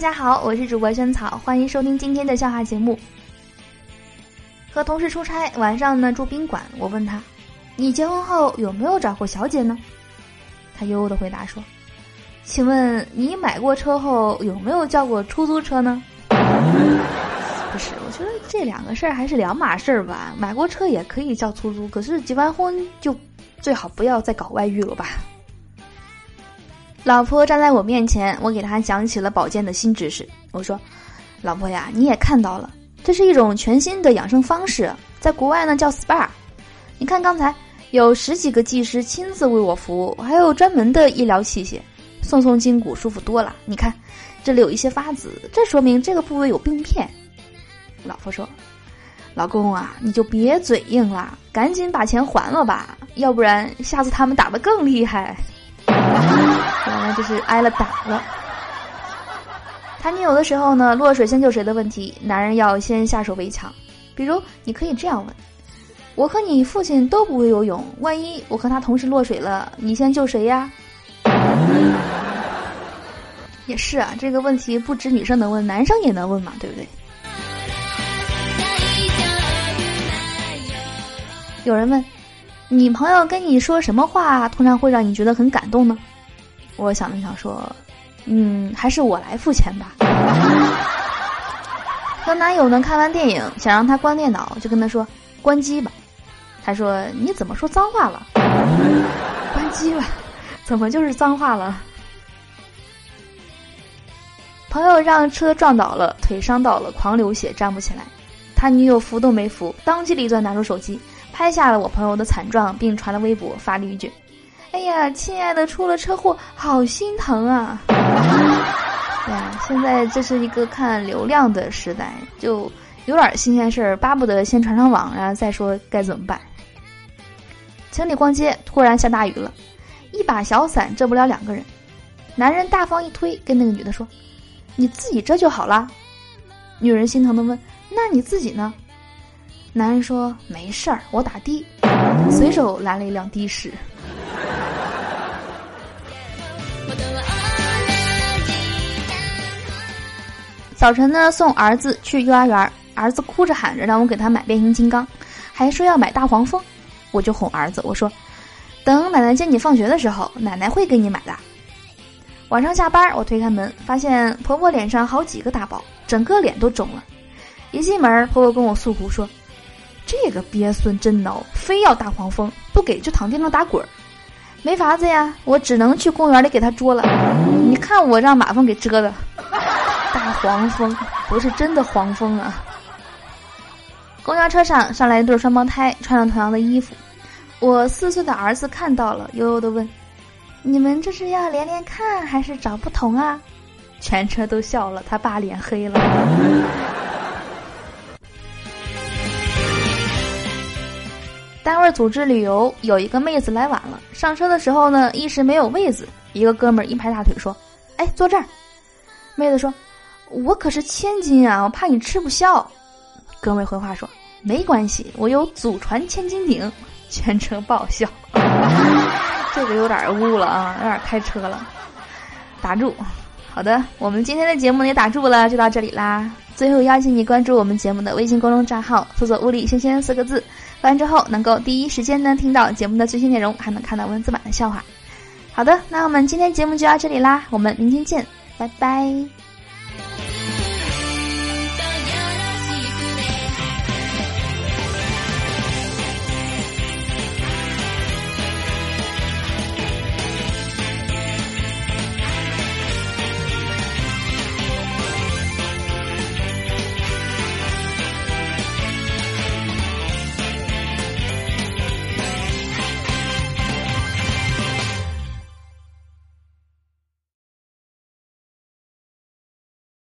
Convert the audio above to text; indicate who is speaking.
Speaker 1: 大家好，我是主播萱草，欢迎收听今天的笑话节目。和同事出差，晚上呢住宾馆，我问他：“你结婚后有没有找过小姐呢？”他悠悠的回答说：“请问你买过车后有没有叫过出租车呢？” 不是，我觉得这两个事儿还是两码事儿吧。买过车也可以叫出租，可是结完婚就最好不要再搞外遇了吧。老婆站在我面前，我给她讲起了保健的新知识。我说：“老婆呀，你也看到了，这是一种全新的养生方式，在国外呢叫 SPA。你看刚才有十几个技师亲自为我服务，还有专门的医疗器械，松松筋骨，舒服多了。你看这里有一些发紫，这说明这个部位有病变。”老婆说：“老公啊，你就别嘴硬了，赶紧把钱还了吧，要不然下次他们打的更厉害。”原来就是挨了打了。谈女友的时候呢，落水先救谁的问题，男人要先下手为强。比如，你可以这样问：我和你父亲都不会游泳，万一我和他同时落水了，你先救谁呀？也是啊，这个问题不止女生能问，男生也能问嘛，对不对？有人问。你朋友跟你说什么话，通常会让你觉得很感动呢？我想了想说，嗯，还是我来付钱吧。和男友呢看完电影，想让他关电脑，就跟他说关机吧。他说你怎么说脏话了？关机吧，怎么就是脏话了？朋友让车撞倒了，腿伤到了，狂流血，站不起来。他女友扶都没扶，当机立断拿出手机。拍下了我朋友的惨状，并传了微博，发了一句：“哎呀，亲爱的，出了车祸，好心疼啊！”对呀，现在这是一个看流量的时代，就有点新鲜事儿，巴不得先传上网，然后再说该怎么办。情侣逛街，突然下大雨了，一把小伞遮不了两个人，男人大方一推，跟那个女的说：“你自己遮就好了。”女人心疼的问：“那你自己呢？”男人说：“没事儿，我打的。”随手拦了一辆的士。早晨呢，送儿子去幼儿园，儿子哭着喊着让我给他买变形金刚，还说要买大黄蜂。我就哄儿子，我说：“等奶奶接你放学的时候，奶奶会给你买的。”晚上下班，我推开门，发现婆婆脸上好几个大包，整个脸都肿了。一进门，婆婆跟我诉苦说。这个鳖孙真孬，非要大黄蜂，不给就躺地上打滚儿。没法子呀，我只能去公园里给他捉了。你看我让马蜂给蛰的，大黄蜂不是真的黄蜂啊。公交车上上来一对双胞胎，穿着同样的衣服。我四岁的儿子看到了，悠悠的问：“你们这是要连连看还是找不同啊？”全车都笑了，他爸脸黑了。单位组织旅游，有一个妹子来晚了。上车的时候呢，一时没有位子，一个哥们儿一拍大腿说：“哎，坐这儿。”妹子说：“我可是千金啊，我怕你吃不消。”哥们回话说：“没关系，我有祖传千斤顶。”全车爆笑，这个有点污了啊，有点开车了。打住，好的，我们今天的节目也打住了，就到这里啦。最后邀请你关注我们节目的微信公众账号，搜索“物理轩轩”四个字。完之后能够第一时间呢听到节目的最新内容，还能看到文字版的笑话。好的，那我们今天节目就到这里啦，我们明天见，拜拜。